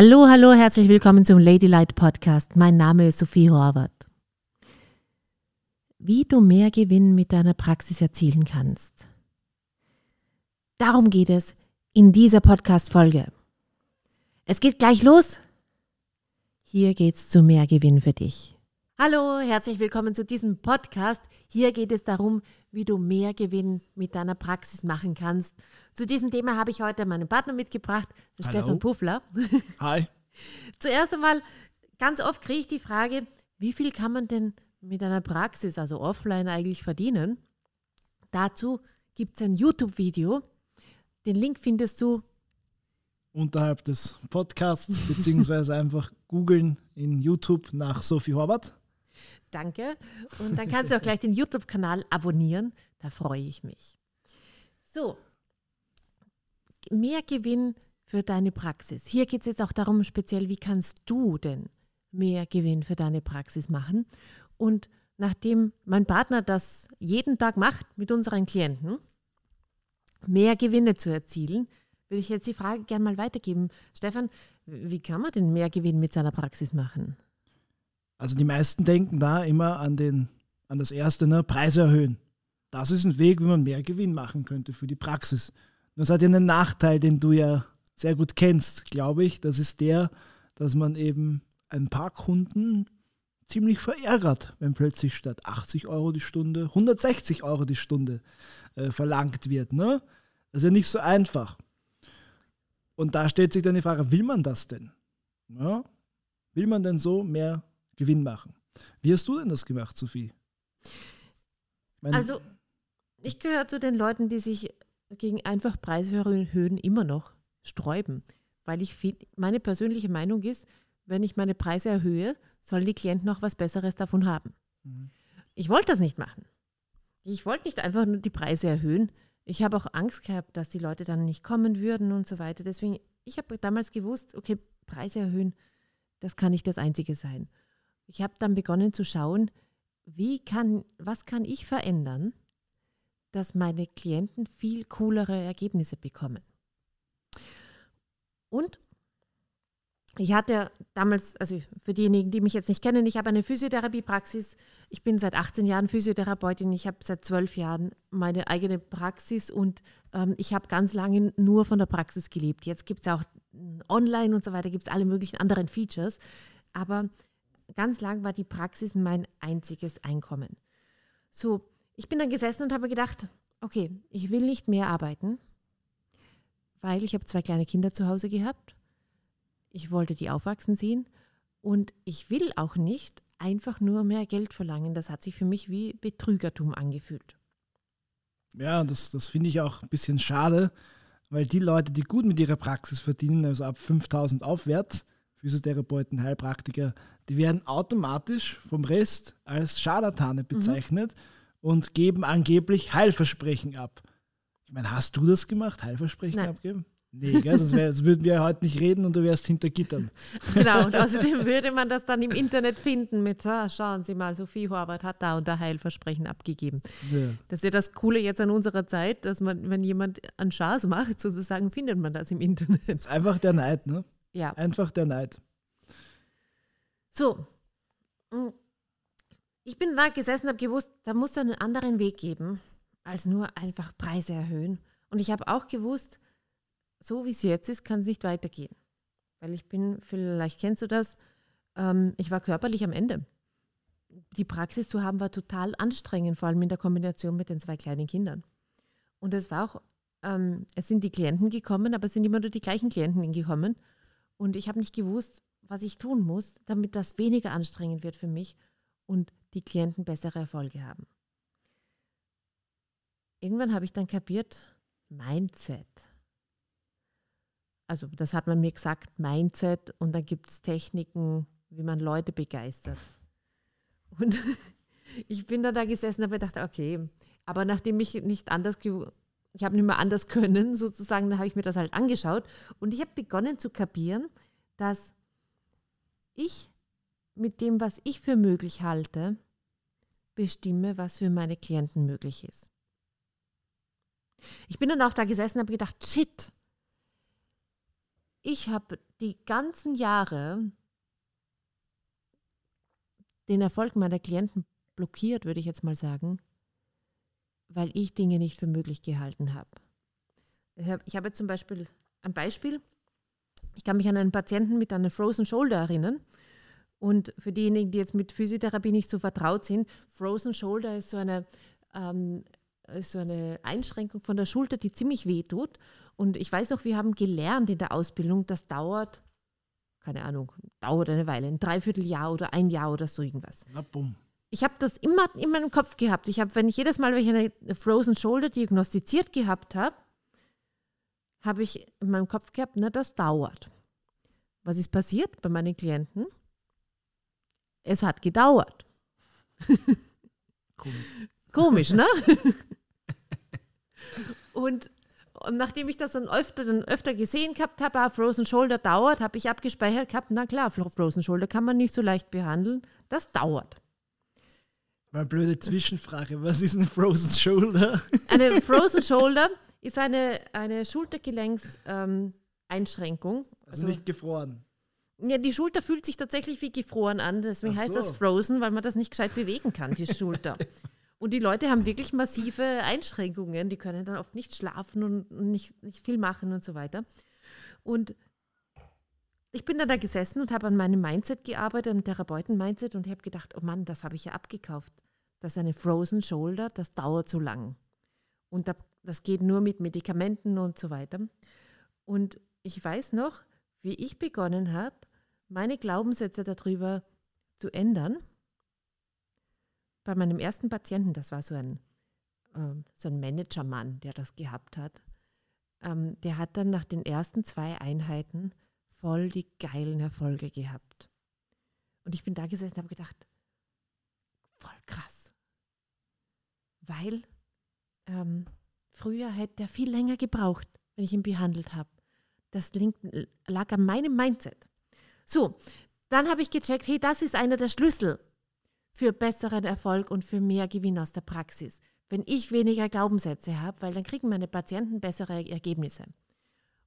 Hallo, hallo, herzlich willkommen zum Ladylight Podcast. Mein Name ist Sophie Horvath. Wie du mehr Gewinn mit deiner Praxis erzielen kannst. Darum geht es in dieser Podcast-Folge. Es geht gleich los. Hier geht's zu mehr Gewinn für dich. Hallo, herzlich willkommen zu diesem Podcast. Hier geht es darum, wie du mehr Gewinn mit deiner Praxis machen kannst. Zu diesem Thema habe ich heute meinen Partner mitgebracht, Stefan Puffler. Hi. Zuerst einmal, ganz oft kriege ich die Frage, wie viel kann man denn mit einer Praxis, also offline eigentlich verdienen? Dazu gibt es ein YouTube-Video. Den Link findest du unterhalb des Podcasts, beziehungsweise einfach googeln in YouTube nach Sophie Horvath. Danke. Und dann kannst du auch gleich den YouTube-Kanal abonnieren. Da freue ich mich. So, mehr Gewinn für deine Praxis. Hier geht es jetzt auch darum, speziell, wie kannst du denn mehr Gewinn für deine Praxis machen? Und nachdem mein Partner das jeden Tag macht mit unseren Klienten, mehr Gewinne zu erzielen, würde ich jetzt die Frage gerne mal weitergeben. Stefan, wie kann man denn mehr Gewinn mit seiner Praxis machen? Also die meisten denken da immer an, den, an das erste, ne? Preise erhöhen. Das ist ein Weg, wie man mehr Gewinn machen könnte für die Praxis. Das hat ja einen Nachteil, den du ja sehr gut kennst, glaube ich. Das ist der, dass man eben ein paar Kunden ziemlich verärgert, wenn plötzlich statt 80 Euro die Stunde 160 Euro die Stunde äh, verlangt wird. Ne? Das ist ja nicht so einfach. Und da stellt sich dann die Frage, will man das denn? Ja? Will man denn so mehr Gewinn machen. Wie hast du denn das gemacht, Sophie? Mein also, ich gehöre zu den Leuten, die sich gegen einfach Preishöhen immer noch sträuben, weil ich find, meine persönliche Meinung ist, wenn ich meine Preise erhöhe, sollen die Klienten noch was Besseres davon haben. Mhm. Ich wollte das nicht machen. Ich wollte nicht einfach nur die Preise erhöhen. Ich habe auch Angst gehabt, dass die Leute dann nicht kommen würden und so weiter. Deswegen, ich habe damals gewusst, okay, Preise erhöhen, das kann nicht das Einzige sein. Ich habe dann begonnen zu schauen, wie kann, was kann ich verändern, dass meine Klienten viel coolere Ergebnisse bekommen. Und ich hatte damals, also für diejenigen, die mich jetzt nicht kennen, ich habe eine Physiotherapiepraxis. Ich bin seit 18 Jahren Physiotherapeutin. Ich habe seit 12 Jahren meine eigene Praxis und ähm, ich habe ganz lange nur von der Praxis gelebt. Jetzt gibt es auch online und so weiter, gibt es alle möglichen anderen Features. Aber ganz lang war die Praxis mein einziges Einkommen. So, ich bin dann gesessen und habe gedacht, okay, ich will nicht mehr arbeiten, weil ich habe zwei kleine Kinder zu Hause gehabt. Ich wollte die aufwachsen sehen und ich will auch nicht einfach nur mehr Geld verlangen. Das hat sich für mich wie Betrügertum angefühlt. Ja, das, das finde ich auch ein bisschen schade, weil die Leute, die gut mit ihrer Praxis verdienen, also ab 5000 aufwärts, Physiotherapeuten, Heilpraktiker, die werden automatisch vom Rest als Scharlatane mhm. bezeichnet mhm. Und geben angeblich Heilversprechen ab. Ich meine, hast du das gemacht, Heilversprechen Nein. abgeben? Nee, gell? Sonst, wär, sonst würden wir heute nicht reden und du wärst hinter Gittern. Genau, und außerdem würde man das dann im Internet finden mit, ah, schauen Sie mal, Sophie Horvath hat da und da Heilversprechen abgegeben. Ja. Das ist ja das Coole jetzt an unserer Zeit, dass man, wenn jemand einen Schaß macht, sozusagen, findet man das im Internet. Das ist einfach der Neid, ne? Ja. Einfach der Neid. So. Ich bin da gesessen habe gewusst, da muss es einen anderen Weg geben, als nur einfach Preise erhöhen. Und ich habe auch gewusst, so wie es jetzt ist, kann es nicht weitergehen. Weil ich bin, vielleicht kennst du das, ähm, ich war körperlich am Ende. Die Praxis zu haben war total anstrengend, vor allem in der Kombination mit den zwei kleinen Kindern. Und es war auch, ähm, es sind die Klienten gekommen, aber es sind immer nur die gleichen Klienten gekommen. Und ich habe nicht gewusst, was ich tun muss, damit das weniger anstrengend wird für mich und die Klienten bessere Erfolge haben. Irgendwann habe ich dann kapiert, Mindset. Also das hat man mir gesagt, Mindset und dann gibt es Techniken, wie man Leute begeistert. Und ich bin dann da gesessen und habe gedacht, okay, aber nachdem ich nicht anders, ich habe nicht mehr anders können, sozusagen, dann habe ich mir das halt angeschaut und ich habe begonnen zu kapieren, dass ich mit dem, was ich für möglich halte, bestimme, was für meine Klienten möglich ist. Ich bin dann auch da gesessen und habe gedacht, shit, ich habe die ganzen Jahre den Erfolg meiner Klienten blockiert, würde ich jetzt mal sagen, weil ich Dinge nicht für möglich gehalten habe. Ich habe zum Beispiel ein Beispiel. Ich kann mich an einen Patienten mit einer Frozen Shoulder erinnern. Und für diejenigen, die jetzt mit Physiotherapie nicht so vertraut sind, Frozen Shoulder ist so eine, ähm, so eine Einschränkung von der Schulter, die ziemlich weh tut. Und ich weiß noch, wir haben gelernt in der Ausbildung, das dauert, keine Ahnung, dauert eine Weile, ein Dreivierteljahr oder ein Jahr oder so irgendwas. Na bumm. Ich habe das immer in meinem Kopf gehabt. Ich habe, wenn ich jedes Mal, wenn ich eine Frozen Shoulder diagnostiziert gehabt habe, habe ich in meinem Kopf gehabt, na, das dauert. Was ist passiert bei meinen Klienten? Es hat gedauert. Komisch, Komisch ne? und, und nachdem ich das dann öfter, dann öfter gesehen gehabt habe, ah, Frozen Shoulder dauert, habe ich abgespeichert gehabt, na klar, Frozen Shoulder kann man nicht so leicht behandeln, das dauert. Mal blöde Zwischenfrage, was ist eine Frozen Shoulder? Eine Frozen Shoulder ist eine, eine Schultergelenkseinschränkung. Ähm, also, also, nicht gefroren. Ja, die Schulter fühlt sich tatsächlich wie gefroren an. Deswegen so. heißt das Frozen, weil man das nicht gescheit bewegen kann, die Schulter. und die Leute haben wirklich massive Einschränkungen. Die können dann oft nicht schlafen und nicht, nicht viel machen und so weiter. Und ich bin dann da gesessen und habe an meinem Mindset gearbeitet, am Therapeuten-Mindset und habe gedacht, oh Mann, das habe ich ja abgekauft. Das ist eine Frozen Shoulder, das dauert so lang. Und das geht nur mit Medikamenten und so weiter. Und ich weiß noch, wie ich begonnen habe, meine Glaubenssätze darüber zu ändern. Bei meinem ersten Patienten, das war so ein, äh, so ein Managermann, der das gehabt hat, ähm, der hat dann nach den ersten zwei Einheiten voll die geilen Erfolge gehabt. Und ich bin da gesessen und habe gedacht, voll krass. Weil ähm, früher hätte er viel länger gebraucht, wenn ich ihn behandelt habe. Das lag an meinem Mindset. So, dann habe ich gecheckt, hey, das ist einer der Schlüssel für besseren Erfolg und für mehr Gewinn aus der Praxis. Wenn ich weniger Glaubenssätze habe, weil dann kriegen meine Patienten bessere Ergebnisse.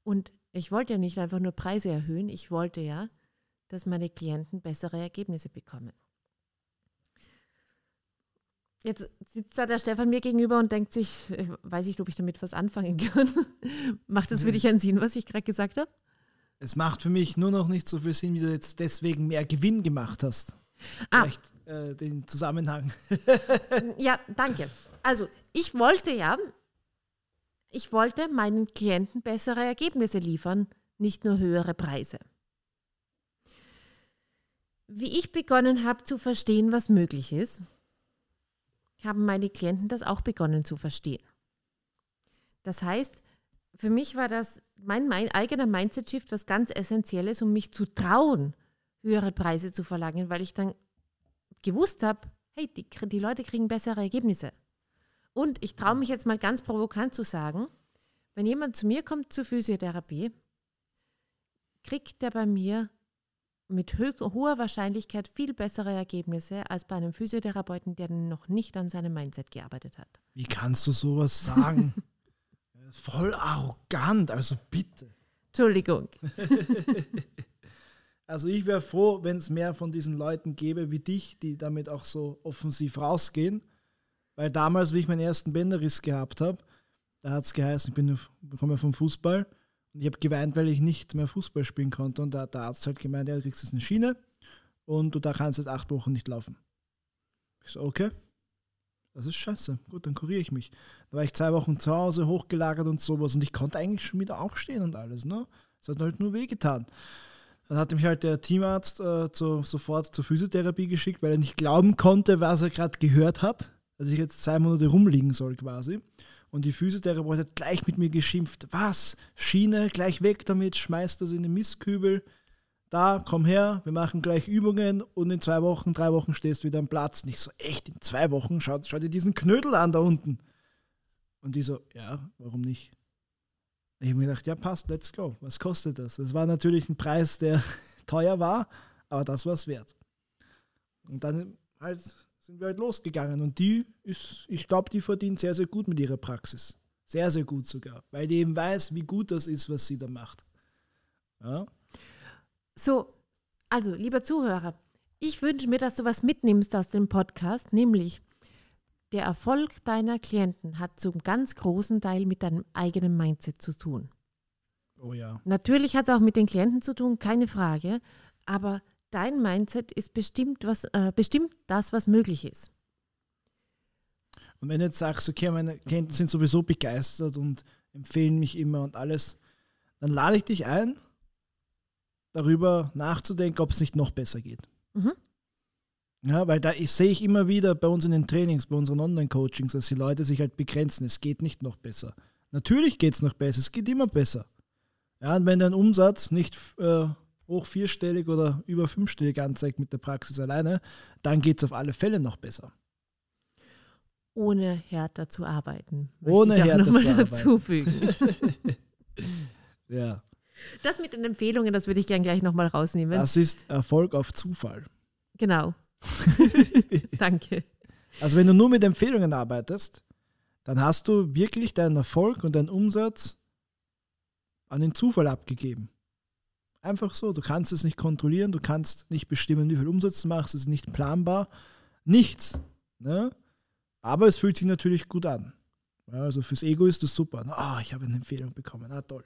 Und ich wollte ja nicht einfach nur Preise erhöhen, ich wollte ja, dass meine Klienten bessere Ergebnisse bekommen. Jetzt sitzt da der Stefan mir gegenüber und denkt sich, ich weiß nicht, ob ich damit was anfangen kann. macht das für dich einen Sinn, was ich gerade gesagt habe? Es macht für mich nur noch nicht so viel Sinn, wie du jetzt deswegen mehr Gewinn gemacht hast. Ah. Vielleicht äh, den Zusammenhang. ja, danke. Also, ich wollte ja, ich wollte meinen Klienten bessere Ergebnisse liefern, nicht nur höhere Preise. Wie ich begonnen habe zu verstehen, was möglich ist, haben meine Klienten das auch begonnen zu verstehen. Das heißt, für mich war das mein, mein eigener Mindset-Shift was ganz Essentielles, um mich zu trauen, höhere Preise zu verlangen, weil ich dann gewusst habe, hey, die, die Leute kriegen bessere Ergebnisse. Und ich traue mich jetzt mal ganz provokant zu sagen, wenn jemand zu mir kommt zur Physiotherapie, kriegt der bei mir mit hoher Wahrscheinlichkeit viel bessere Ergebnisse als bei einem Physiotherapeuten, der noch nicht an seinem Mindset gearbeitet hat. Wie kannst du sowas sagen? Voll arrogant, also bitte. Entschuldigung. also ich wäre froh, wenn es mehr von diesen Leuten gäbe wie dich, die damit auch so offensiv rausgehen. Weil damals, wie ich meinen ersten Bänderriss gehabt habe, da hat es geheißen, ich bin, komme vom Fußball und ich habe geweint, weil ich nicht mehr Fußball spielen konnte. Und da hat der Arzt halt gemeint, ja, du kriegst jetzt eine Schiene und du da kannst jetzt acht Wochen nicht laufen. Ich so, okay, das ist scheiße. Gut, dann kuriere ich mich. Da war ich zwei Wochen zu Hause, hochgelagert und sowas. Und ich konnte eigentlich schon wieder aufstehen und alles. Ne? Es hat halt nur wehgetan. Dann hat mich halt der Teamarzt äh, zu, sofort zur Physiotherapie geschickt, weil er nicht glauben konnte, was er gerade gehört hat. Dass ich jetzt zwei Monate rumliegen soll quasi. Und die Physiotherapeut hat gleich mit mir geschimpft. Was? Schiene, gleich weg damit, schmeißt das in den Mistkübel. Da, komm her, wir machen gleich Übungen und in zwei Wochen, drei Wochen stehst du wieder am Platz. Nicht so, echt, in zwei Wochen, schau, schau dir diesen Knödel an da unten. Und die so, ja, warum nicht? Ich habe mir gedacht, ja, passt, let's go. Was kostet das? Das war natürlich ein Preis, der teuer war, aber das war es wert. Und dann halt sind wir halt losgegangen. Und die ist, ich glaube, die verdient sehr, sehr gut mit ihrer Praxis. Sehr, sehr gut sogar. Weil die eben weiß, wie gut das ist, was sie da macht. Ja? So, also, lieber Zuhörer, ich wünsche mir, dass du was mitnimmst aus dem Podcast, nämlich der Erfolg deiner Klienten hat zum ganz großen Teil mit deinem eigenen Mindset zu tun. Oh ja. Natürlich hat es auch mit den Klienten zu tun, keine Frage, aber dein Mindset ist bestimmt, was, äh, bestimmt das, was möglich ist. Und wenn du jetzt sagst, okay, meine Klienten sind sowieso begeistert und empfehlen mich immer und alles, dann lade ich dich ein, darüber nachzudenken, ob es nicht noch besser geht. Mhm. Ja, weil da ich, sehe ich immer wieder bei uns in den Trainings, bei unseren Online-Coachings, dass die Leute sich halt begrenzen. Es geht nicht noch besser. Natürlich geht es noch besser, es geht immer besser. Ja, und wenn dein Umsatz nicht äh, hoch vierstellig oder über fünfstellig anzeigt mit der Praxis alleine, dann geht es auf alle Fälle noch besser. Ohne härter zu arbeiten. Ohne härter zu arbeiten. dazufügen. Ja, Das mit den Empfehlungen, das würde ich gerne gleich nochmal rausnehmen. das ist Erfolg auf Zufall. Genau. Danke. Also wenn du nur mit Empfehlungen arbeitest, dann hast du wirklich deinen Erfolg und deinen Umsatz an den Zufall abgegeben. Einfach so, du kannst es nicht kontrollieren, du kannst nicht bestimmen, wie viel Umsatz du machst, es ist nicht planbar, nichts. Ne? Aber es fühlt sich natürlich gut an. Also fürs Ego ist das super. Ah, ich habe eine Empfehlung bekommen, ah toll.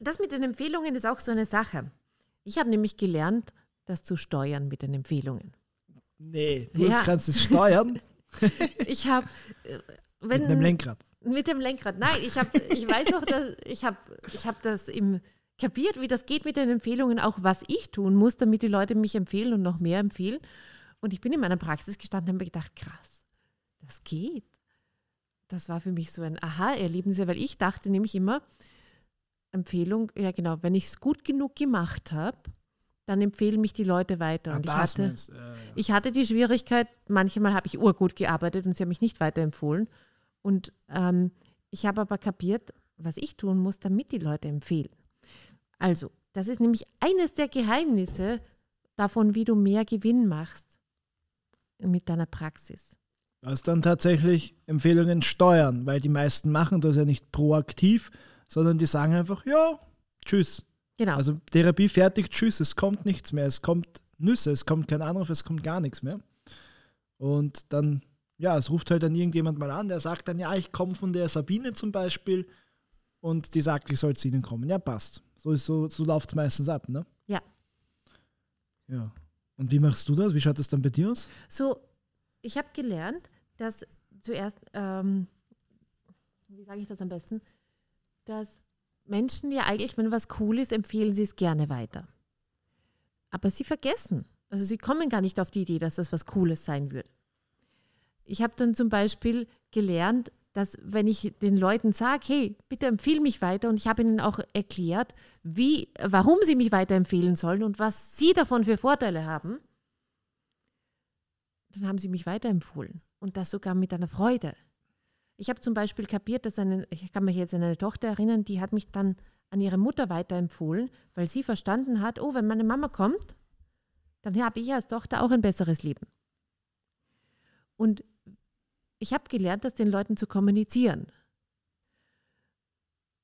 Das mit den Empfehlungen ist auch so eine Sache. Ich habe nämlich gelernt, das zu steuern mit den Empfehlungen. Nee, du Ja. kannst es steuern Ich habe, äh, wenn mit einem Lenkrad. Mit dem Lenkrad. Nein, ich habe, ich weiß auch, dass ich habe, ich habe das im kapiert, wie das geht mit den Empfehlungen, auch was ich tun muss, damit die Leute mich empfehlen und noch mehr empfehlen. Und ich bin in meiner Praxis gestanden und habe mir gedacht, krass, das geht. Das war für mich so ein Aha-Erlebnis, weil ich dachte nämlich immer, Empfehlung, ja genau, wenn ich es gut genug gemacht habe, dann empfehlen mich die Leute weiter. Ah, Und ich das hatte, ja, ja. ich hatte die Schwierigkeit, manchmal habe ich urgut gearbeitet und sie haben mich nicht weiterempfohlen. Und ähm, ich habe aber kapiert, was ich tun muss, damit die Leute empfehlen. Also, das ist nämlich eines der Geheimnisse davon, wie du mehr Gewinn machst mit deiner Praxis. Das dann tatsächlich Empfehlungen steuern, weil die meisten machen das ja nicht proaktiv, sondern die sagen einfach, ja, tschüss. Genau. Also Therapie fertig, tschüss, es kommt nichts mehr, es kommt Nüsse, es kommt kein Anruf, es kommt gar nichts mehr. Und dann, ja, es ruft halt dann irgendjemand mal an, der sagt dann, ja, ich komme von der Sabine zum Beispiel und die sagt, ich soll zu Ihnen kommen. Ja, passt. So, so, so läuft es meistens ab, ne? Ja. Ja. Und wie machst du das? Wie schaut das dann bei dir aus? So, ich habe gelernt, dass zuerst, ähm, wie sage ich das am besten, dass Menschen ja eigentlich, wenn was cool ist, empfehlen sie es gerne weiter. Aber sie vergessen. Also sie kommen gar nicht auf die Idee, dass das was Cooles sein wird. Ich habe dann zum Beispiel gelernt, dass wenn ich den Leuten sage, hey, bitte empfehle mich weiter und ich habe ihnen auch erklärt, wie, warum sie mich weiterempfehlen sollen und was sie davon für Vorteile haben, dann haben sie mich weiterempfohlen und das sogar mit einer Freude. Ich habe zum Beispiel kapiert, dass eine, ich kann mich jetzt an eine Tochter erinnern, die hat mich dann an ihre Mutter weiterempfohlen, weil sie verstanden hat, oh, wenn meine Mama kommt, dann habe ich als Tochter auch ein besseres Leben. Und ich habe gelernt, das den Leuten zu kommunizieren.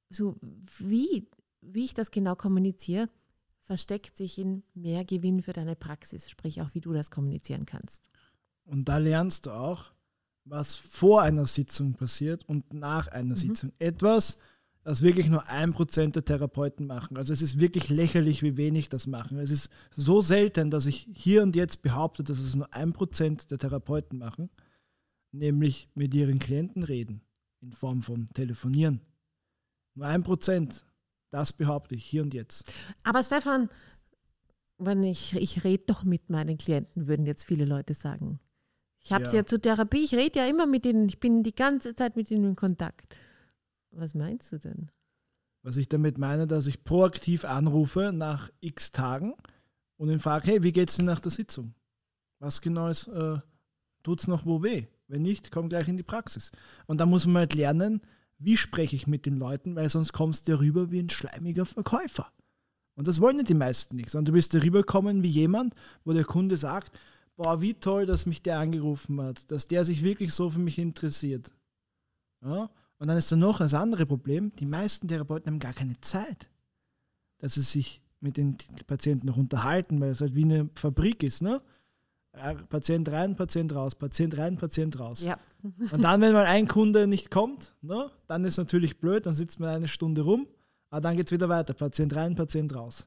So wie, wie ich das genau kommuniziere, versteckt sich in mehr Gewinn für deine Praxis, sprich auch, wie du das kommunizieren kannst. Und da lernst du auch, was vor einer Sitzung passiert und nach einer Mhm. Sitzung. Etwas, das wirklich nur ein Prozent der Therapeuten machen. Also es ist wirklich lächerlich, wie wenig das machen. Es ist so selten, dass ich hier und jetzt behaupte, dass es nur ein Prozent der Therapeuten machen, nämlich mit ihren Klienten reden, in Form von Telefonieren. Nur ein Prozent, das behaupte ich hier und jetzt. Aber Stefan, wenn ich, ich rede doch mit meinen Klienten, würden jetzt viele Leute sagen. Ich habe sie Ja. ja zur Therapie, ich rede ja immer mit ihnen, ich bin die ganze Zeit mit ihnen in Kontakt. Was meinst du denn? Was ich damit meine, dass ich proaktiv anrufe nach x Tagen und ihn frage, hey, wie geht's denn nach der Sitzung? Was genau ist, äh, tut's noch wo weh? Wenn nicht, komm gleich in die Praxis. Und da muss man halt lernen, wie spreche ich mit den Leuten, weil sonst kommst du ja rüber wie ein schleimiger Verkäufer. Und das wollen ja die meisten nicht, sondern du bist ja rüberkommen wie jemand, wo der Kunde sagt, boah, wie toll, dass mich der angerufen hat, dass der sich wirklich so für mich interessiert. Ja? Und dann ist da noch das andere Problem, die meisten Therapeuten haben gar keine Zeit. dass sie sich mit den Patienten noch unterhalten, weil es halt wie eine Fabrik ist, ne? Patient rein, Patient raus, Patient rein, Patient raus. Ja. Und dann, wenn mal ein Kunde nicht kommt, ne, dann ist natürlich blöd, dann sitzt man eine Stunde rum, aber dann geht es wieder weiter, Patient rein, Patient raus.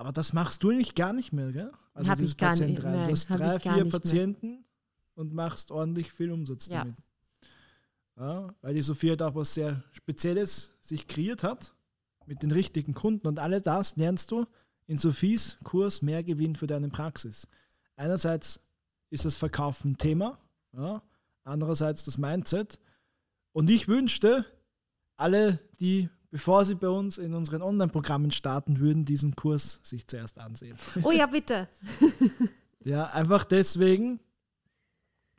Aber das machst du eigentlich gar nicht mehr, gell? Also hab ich gar Patient nicht. Rein. Du hast drei, vier nicht mehr. Patienten und machst ordentlich viel Umsatz Ja. damit. Ja, weil die Sophie halt auch was sehr Spezielles sich kreiert hat mit den richtigen Kunden und alle das lernst du in Sophies Kurs mehr Gewinn für deine Praxis. Einerseits ist das Verkaufen ein Thema, ja, andererseits das Mindset. Und ich wünschte, alle, die, bevor sie bei uns in unseren Online-Programmen starten würden, diesen Kurs sich zuerst ansehen. Oh ja, bitte. Ja, einfach deswegen,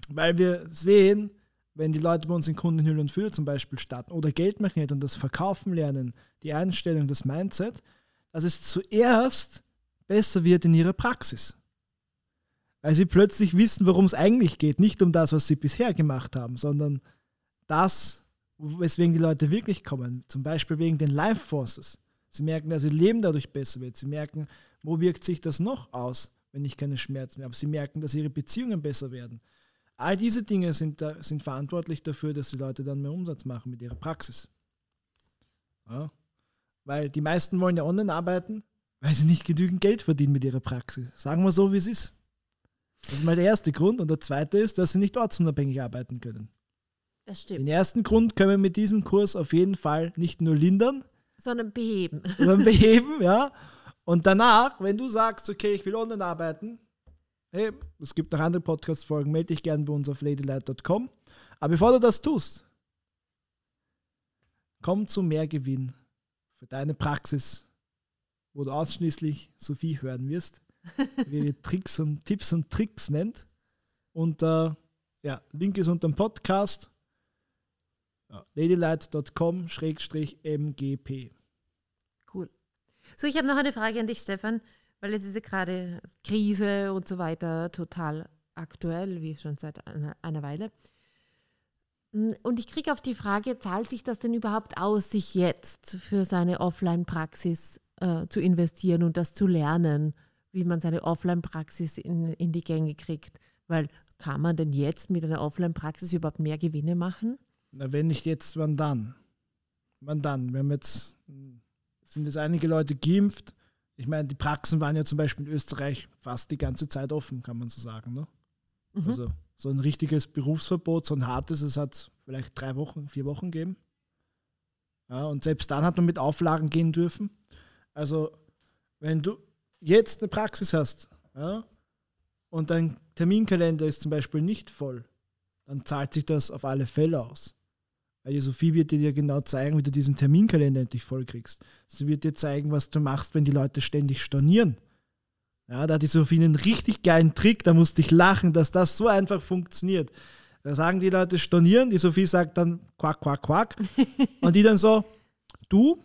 weil wir sehen, wenn die Leute bei uns in Kundenhülle und Fülle zum Beispiel starten oder Geldmagnet und das Verkaufen lernen, die Einstellung, das Mindset, dass es zuerst besser wird in ihrer Praxis. Weil sie plötzlich wissen, worum es eigentlich geht. Nicht um das, was sie bisher gemacht haben, sondern das, weswegen die Leute wirklich kommen. Zum Beispiel wegen den Life Forces. Sie merken, dass ihr Leben dadurch besser wird. Sie merken, wo wirkt sich das noch aus, wenn ich keine Schmerzen mehr habe. Sie merken, dass ihre Beziehungen besser werden. All diese Dinge sind, da, sind verantwortlich dafür, dass die Leute dann mehr Umsatz machen mit ihrer Praxis. Ja. Weil die meisten wollen ja online arbeiten, weil sie nicht genügend Geld verdienen mit ihrer Praxis. Sagen wir so, wie es ist. Das ist mal der erste Grund. Und der zweite ist, dass sie nicht ortsunabhängig arbeiten können. Das stimmt. Den ersten Grund können wir mit diesem Kurs auf jeden Fall nicht nur lindern, Sondern beheben. sondern beheben, ja. Und danach, wenn du sagst, okay, ich will online arbeiten, hey, es gibt noch andere Podcast-Folgen, melde dich gerne bei uns auf ladylight.com. Aber bevor du das tust, komm zu mehr Gewinn für deine Praxis, wo du ausschließlich Sophie hören wirst, wie wir Tricks und Tipps und Tricks nennt. Und äh, ja, Link ist unter dem Podcast. Ja, ladylight.com-mgp. Cool. So, ich habe noch eine Frage an dich, Stefan, weil es ist ja gerade Krise und so weiter total aktuell, wie schon seit einer, einer Weile. Und ich kriege auf die Frage, zahlt sich das denn überhaupt aus, sich jetzt für seine Offline-Praxis äh, zu investieren und das zu lernen, wie man seine Offline-Praxis in, in die Gänge kriegt? Weil kann man denn jetzt mit einer Offline-Praxis überhaupt mehr Gewinne machen? Na, wenn nicht jetzt, wann dann? Wann dann? Wir haben jetzt, sind jetzt einige Leute geimpft. Ich meine, die Praxen waren ja zum Beispiel in Österreich fast die ganze Zeit offen, kann man so sagen. Ne? Mhm. Also so ein richtiges Berufsverbot, so ein hartes, es hat vielleicht drei Wochen, vier Wochen gegeben. Ja, und selbst dann hat man mit Auflagen gehen dürfen. Also, wenn du jetzt eine Praxis hast ja, und dein Terminkalender ist zum Beispiel nicht voll, dann zahlt sich das auf alle Fälle aus. Weil die Sophie wird dir genau zeigen, wie du diesen Terminkalender endlich voll kriegst. Sie wird dir zeigen, was du machst, wenn die Leute ständig stornieren. Ja, da hat die Sophie einen richtig geilen Trick, da musste ich lachen, dass das so einfach funktioniert. Da sagen die Leute stornieren, die Sophie sagt dann quack, quack, quack. und die dann so, du,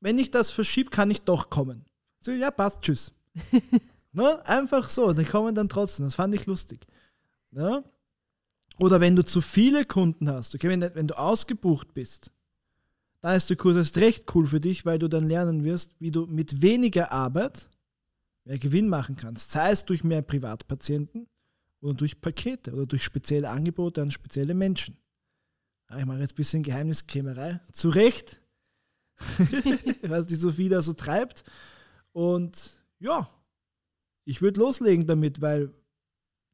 wenn ich das verschiebe, kann ich doch kommen. So, ja, passt, tschüss. ne? Einfach so, die kommen dann trotzdem. Das fand ich lustig. Ne? Oder wenn du zu viele Kunden hast, okay, wenn, wenn du ausgebucht bist, dann ist der Kurs erst recht cool für dich, weil du dann lernen wirst, wie du mit weniger Arbeit mehr Gewinn machen kannst. Sei es durch mehr Privatpatienten oder durch Pakete oder durch spezielle Angebote an spezielle Menschen. Ja, ich mache jetzt ein bisschen Geheimniskrämerei. Zu Recht, was die Sophie da so treibt. Und ja, ich würde loslegen damit, weil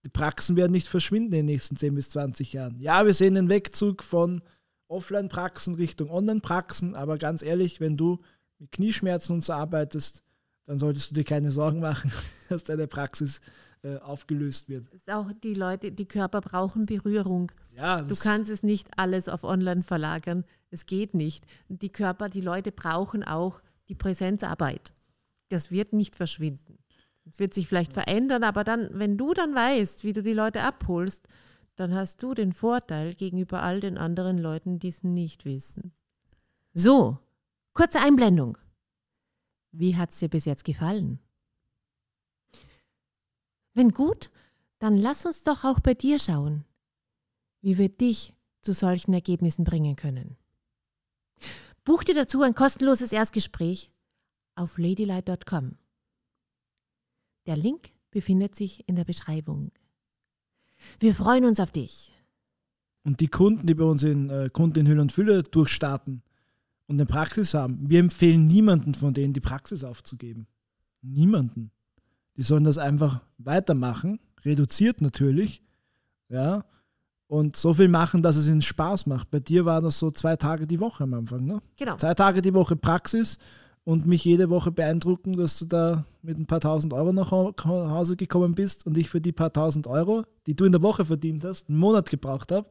die Praxen werden nicht verschwinden in den nächsten 10 bis 20 Jahren. Ja, wir sehen den Wegzug von Offline-Praxen Richtung Online-Praxen, aber ganz ehrlich, wenn du mit Knieschmerzen und so arbeitest, dann solltest du dir keine Sorgen machen, dass deine Praxis äh, aufgelöst wird. Ist auch die Leute, die Körper brauchen Berührung. Ja, Du kannst es nicht alles auf online verlagern. Es geht nicht. Die Körper, die Leute brauchen auch die Präsenzarbeit. Das wird nicht verschwinden. Es wird sich vielleicht verändern, aber dann, wenn du dann weißt, wie du die Leute abholst, dann hast du den Vorteil gegenüber all den anderen Leuten, die es nicht wissen. So, kurze Einblendung. Wie hat es dir bis jetzt gefallen? Wenn gut, dann lass uns doch auch bei dir schauen, wie wir dich zu solchen Ergebnissen bringen können. Buch dir dazu ein kostenloses Erstgespräch auf ladylight.com. Der Link befindet sich in der Beschreibung. Wir freuen uns auf dich. Und die Kunden, die bei uns in äh, Kunden in Hülle und Fülle durchstarten und eine Praxis haben, wir empfehlen niemanden von denen, die Praxis aufzugeben. Niemanden. Die sollen das einfach weitermachen, reduziert natürlich, ja, und so viel machen, dass es ihnen Spaß macht. Bei dir war das so zwei Tage die Woche am Anfang, ne? Genau. Zwei Tage die Woche Praxis und mich jede Woche beeindrucken, dass du da mit ein paar tausend Euro nach Hause gekommen bist und ich für die paar tausend Euro, die du in der Woche verdient hast, einen Monat gebraucht habe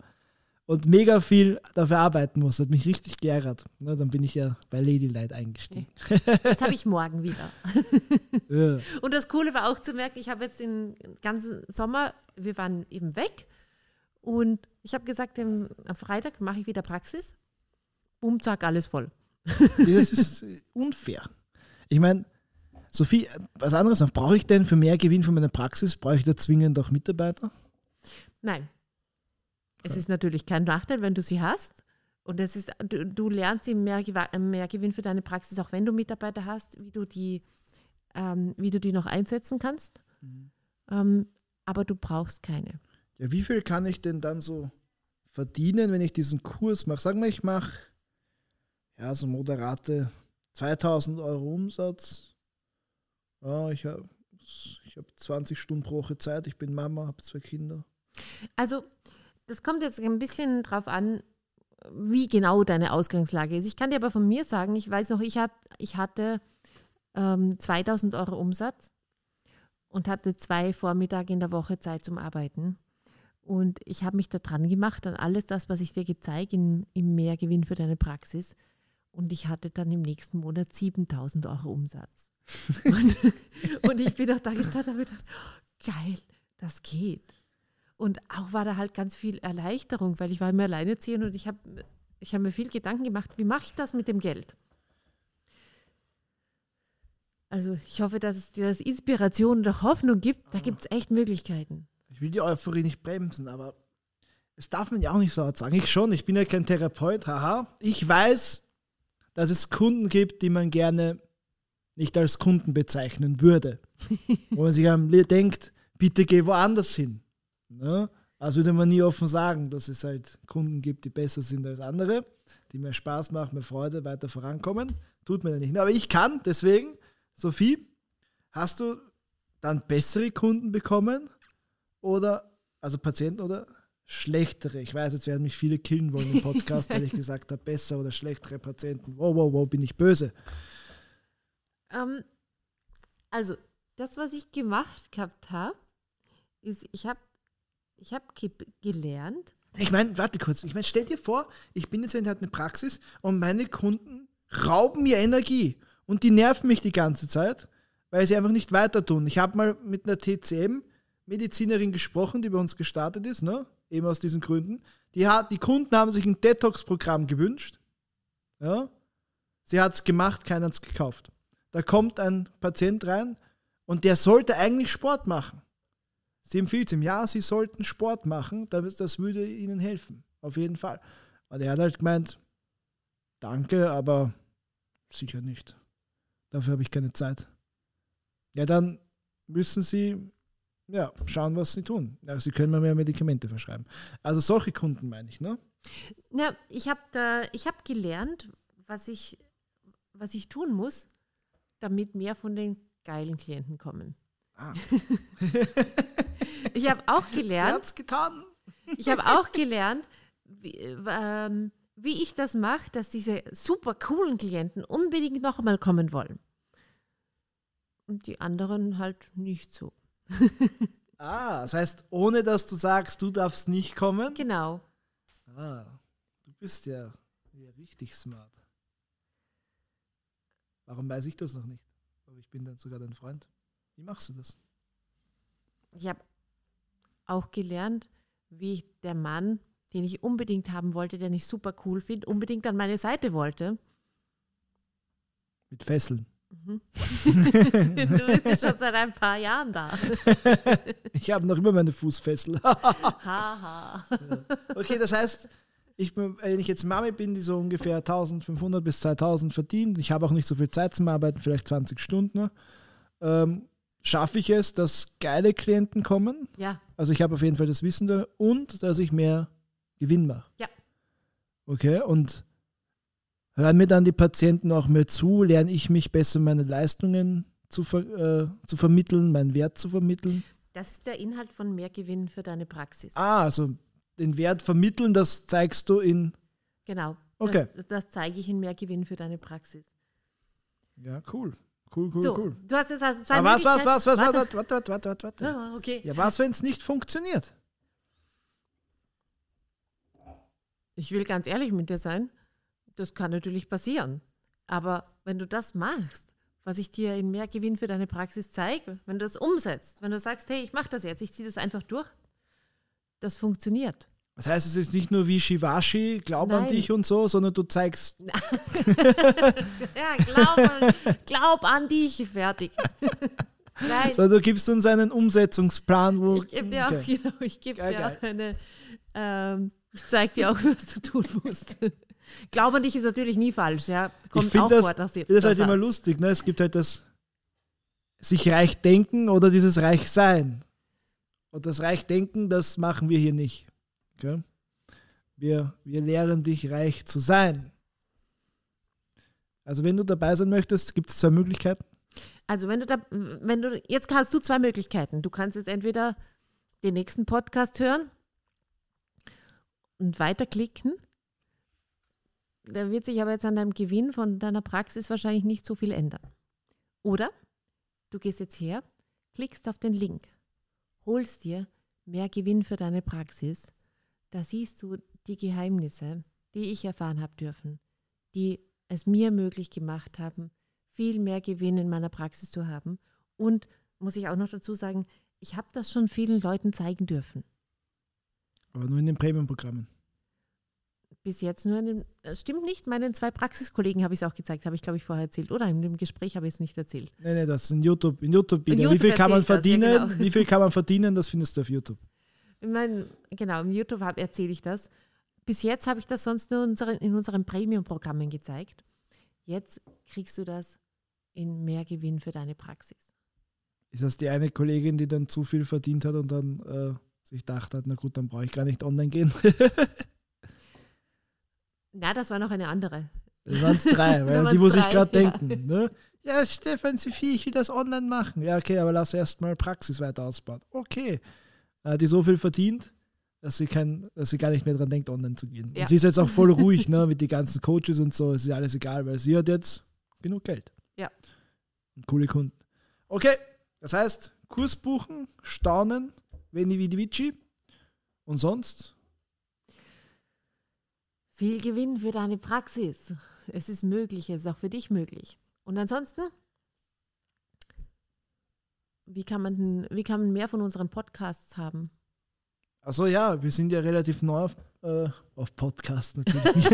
und mega viel dafür arbeiten muss. Hat mich richtig geärgert. Na, dann bin ich ja bei Ladylight eingestiegen. Jetzt habe ich morgen wieder. Ja. Und das Coole war auch zu merken, ich habe jetzt den ganzen Sommer, wir waren eben weg und ich habe gesagt, am Freitag mache ich wieder Praxis. Boom, zack, alles voll. Das ist unfair. Ich meine, Sophie, was anderes noch. Brauche ich denn für mehr Gewinn von meiner Praxis, brauche ich da zwingend auch Mitarbeiter? Nein. Es ist natürlich kein Nachteil, wenn du sie hast. Und es ist, du, du lernst eben mehr, Gewa- mehr Gewinn für deine Praxis, auch wenn du Mitarbeiter hast, wie du die, ähm, wie du die noch einsetzen kannst. Ähm, aber du brauchst keine. Ja, wie viel kann ich denn dann so verdienen, wenn ich diesen Kurs mache? Sagen wir, ich mache ja so moderate 2000 Euro Umsatz. Ja, ich habe ich hab 20 Stunden pro Woche Zeit. Ich bin Mama, habe zwei Kinder. Also, das kommt jetzt ein bisschen drauf an, wie genau deine Ausgangslage ist. Ich kann dir aber von mir sagen, ich weiß noch, ich, hab, ich hatte ähm, 2000 Euro Umsatz und hatte zwei Vormittage in der Woche Zeit zum Arbeiten. Und ich habe mich da dran gemacht an alles das, was ich dir gezeigt, im Mehrgewinn für deine Praxis. Und ich hatte dann im nächsten Monat 7000 Euro Umsatz. und, und ich bin auch da gestanden und habe gedacht, oh, geil, das geht. Und auch war da halt ganz viel Erleichterung, weil ich war immer alleinerziehend und ich habe ich hab mir viel Gedanken gemacht, wie mache ich das mit dem Geld? Also ich hoffe, dass es dir das Inspiration und auch Hoffnung gibt. Da gibt es echt Möglichkeiten. Ich will die Euphorie nicht bremsen, aber es darf man ja auch nicht so laut sagen. Ich schon, ich bin ja kein Therapeut, haha. Ich weiß, dass es Kunden gibt, die man gerne nicht als Kunden bezeichnen würde. Wo man sich denkt, bitte geh woanders hin. Ne? Also würde man nie offen sagen, dass es halt Kunden gibt, die besser sind als andere, die mehr Spaß machen, mehr Freude, weiter vorankommen. Tut man ja nicht. Aber ich kann, deswegen, Sophie, hast du dann bessere Kunden bekommen oder, also Patienten oder schlechtere? Ich weiß, jetzt werden mich viele killen wollen im Podcast, weil ich gesagt habe, besser oder schlechtere Patienten. Wow, wow, wow, bin ich böse. Ähm, also, das, was ich gemacht gehabt habe, ist, ich habe ich hab ge gelernt, Ich meine, warte kurz, ich meine, stell dir vor, ich bin jetzt in der eine Praxis und meine Kunden rauben mir Energie und die nerven mich die ganze Zeit, weil sie einfach nicht weiter tun. Ich habe mal mit einer TCM-Medizinerin gesprochen, die bei uns gestartet ist, ne? Eben aus diesen Gründen. Die, hat, die Kunden haben sich ein Detox-Programm gewünscht. Ja? Sie hat es gemacht, keiner hat es gekauft. Da kommt ein Patient rein und der sollte eigentlich Sport machen. Sie empfiehlt ihm, ja, sie sollten Sport machen, das, das würde ihnen helfen. Auf jeden Fall. Und er hat halt gemeint, danke, aber sicher nicht. Dafür habe ich keine Zeit. Ja, dann müssen sie ja, schauen, was sie tun. Ja, sie können mir mehr Medikamente verschreiben. Also solche Kunden meine ich, ne? Ja, ich habe da, ich habe gelernt, was ich, was ich tun muss, damit mehr von den geilen Klienten kommen. Ah. ich habe auch Sie gelernt, hat's getan. ich habe auch gelernt, wie, ähm, wie ich das mache, dass diese super coolen Klienten unbedingt noch einmal kommen wollen. Und die anderen halt nicht so. Ah, das heißt, ohne dass du sagst, du darfst nicht kommen. Genau. Ah, du bist ja, ja richtig smart. Warum weiß ich das noch nicht? Aber ich bin dann sogar dein Freund. Wie machst du das? Ich habe auch gelernt, wie ich der Mann, den ich unbedingt haben wollte, den ich super cool finde, unbedingt an meine Seite wollte. Mit Fesseln. Mhm. du bist ja schon seit ein paar Jahren da. Ich habe noch immer meine Fußfessel. Haha. okay, das heißt, Ich, wenn ich jetzt Mami bin, die so ungefähr 1500 bis 2000 verdient, ich habe auch nicht so viel Zeit zum Arbeiten, vielleicht 20 Stunden, ne? ähm, schaffe ich es, dass geile Klienten kommen. Ja, Also ich habe auf jeden Fall das Wissen da und dass ich mehr Gewinn mache. Ja. Okay, und hören mir dann die Patienten auch mehr zu, lerne ich mich besser meine Leistungen zu, ver äh, zu vermitteln, meinen Wert zu vermitteln. das ist der Inhalt von Mehrgewinn für deine Praxis. Ah, also den Wert vermitteln, das zeigst du in. Genau. Okay. Das, das zeige ich in Mehrgewinn für deine Praxis. Ja, cool. Cool, cool, so, cool. du hast jetzt also zwei Aber was, was, was, was, was, warte, warte, warte, warte, warte. Ah, okay. Ja, was, wenn es nicht funktioniert? Ich will ganz ehrlich mit dir sein. Das kann natürlich passieren. Aber wenn du das machst, was ich dir in Mehrgewinn für deine Praxis zeige, wenn du das umsetzt, wenn du sagst, hey, ich mache das jetzt, ich ziehe das einfach durch, das funktioniert. Das heißt, es ist nicht nur wie Shivashi, glaub an Nein. dich und so, sondern du zeigst. Ja, glaub, an- glaub an dich, fertig. Nein, Sondern du gibst uns einen Umsetzungsplan, wo. ich gebe dir auch, Okay. genau, ich gebe dir geil. auch eine, ähm, ich zeige dir auch, was du tun musst. Glaub an dich ist natürlich nie falsch, ja. Kommt ich finde das, vor, dass find das halt immer lustig. Ne? Es gibt halt das sich reich denken oder dieses reich sein. Und das reich denken, das machen wir hier nicht. Okay? Wir, wir lehren dich reich zu sein. Also wenn du dabei sein möchtest, gibt es zwei Möglichkeiten. Also wenn du da, wenn du, jetzt hast du zwei Möglichkeiten. Du kannst jetzt entweder den nächsten Podcast hören und weiterklicken. Da wird sich aber jetzt an deinem Gewinn von deiner Praxis wahrscheinlich nicht so viel ändern. Oder du gehst jetzt her, klickst auf den Link, holst dir mehr Gewinn für deine Praxis. Da siehst du die Geheimnisse, die ich erfahren habe dürfen, die es mir möglich gemacht haben, viel mehr Gewinn in meiner Praxis zu haben. Und muss ich auch noch dazu sagen, ich habe das schon vielen Leuten zeigen dürfen. Aber nur in den Premium-Programmen. Bis jetzt nur in dem, äh, stimmt nicht, meinen zwei Praxiskollegen habe ich es auch gezeigt, habe ich glaube ich vorher erzählt. Oder in dem Gespräch habe ich es nicht erzählt. Nee, nee, das ist in YouTube. In YouTube, Video. YouTube Wie viel kann man erzählt das, ja, verdienen? genau. Wie viel kann man verdienen? Das findest du auf YouTube. Ich mein, genau, im YouTube erzähle ich das. Bis jetzt habe ich das sonst nur unseren, in unseren Premium-Programmen gezeigt. Jetzt kriegst du das in mehr Gewinn für deine Praxis. Ist das die eine Kollegin, die dann zu viel verdient hat und dann äh, sich gedacht hat, na gut, dann brauche ich gar nicht online gehen? Na, das war noch eine andere. Das waren es drei, weil die muss ich drei, gerade ja. denken. Ne? Ja, Stefan, Sophie, ich will das online machen. Ja, okay, aber lass erst mal Praxis weiter ausbauen. Okay. Äh, die so viel verdient, dass sie, kein, dass sie gar nicht mehr dran denkt, online zu gehen. Ja. Und sie ist jetzt auch voll ruhig, ne, mit den ganzen Coaches und so. Es ist alles egal, weil sie hat jetzt genug Geld. Ja. Und coole Kunden. Okay, das heißt, Kurs buchen, staunen, Veni Vidi Vici. Und sonst? Viel Gewinn für deine Praxis. Es ist möglich, es ist auch für dich möglich. Und ansonsten, wie kann man, denn- wie kann man mehr von unseren Podcasts haben? Also ja, wir sind ja relativ neu auf, äh, auf Podcast natürlich.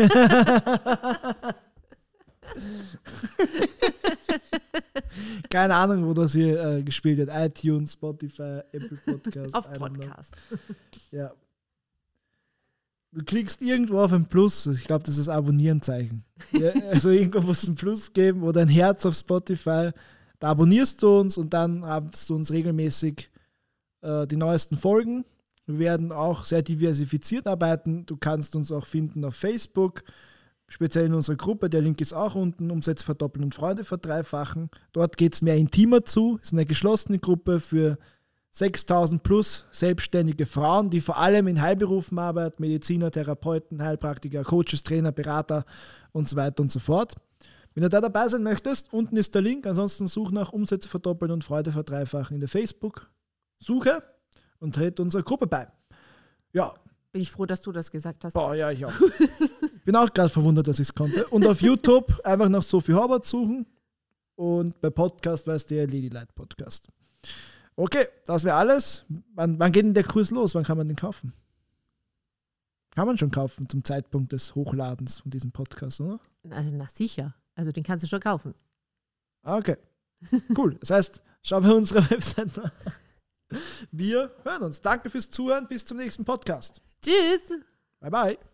Keine Ahnung, wo das hier äh, gespielt wird. iTunes, Spotify, Apple Podcast. Auf. Podcast. Ja. Du klickst irgendwo auf ein Plus. Ich glaube, das ist das Abonnieren-Zeichen. Ja, also irgendwo muss es ein Plus geben oder ein Herz auf Spotify. Da abonnierst du uns und dann hast du uns regelmäßig äh, die neuesten Folgen. Wir werden auch sehr diversifiziert arbeiten. Du kannst uns auch finden auf Facebook, speziell in unserer Gruppe. Der Link ist auch unten. Umsätze verdoppeln und Freunde verdreifachen. Dort geht es mehr intimer zu. Es ist eine geschlossene Gruppe für 6000 plus selbstständige Frauen, die vor allem in Heilberufen arbeiten, Mediziner, Therapeuten, Heilpraktiker, Coaches, Trainer, Berater und so weiter und so fort. Wenn du da dabei sein möchtest, unten ist der Link. Ansonsten such nach Umsätze verdoppeln und Freude verdreifachen in der Facebook-Suche und tritt unserer Gruppe bei. Ja, Bin ich froh, dass du das gesagt hast. boah, ja, ich auch. Bin auch gerade verwundert, dass ich es konnte. Und auf YouTube einfach nach Sophie Horvath suchen und bei Podcast weißt du ja Lady Light Podcast. Okay, das wäre alles. Wann, wann geht denn der Kurs los? Wann kann man den kaufen? Kann man schon kaufen zum Zeitpunkt des Hochladens von diesem Podcast, oder? Na, na sicher. Also den kannst du schon kaufen. Ah, Okay, cool. Das heißt, schau bei unserer Website nach. Wir hören uns. Danke fürs Zuhören. Bis zum nächsten Podcast. Tschüss! Bye, bye.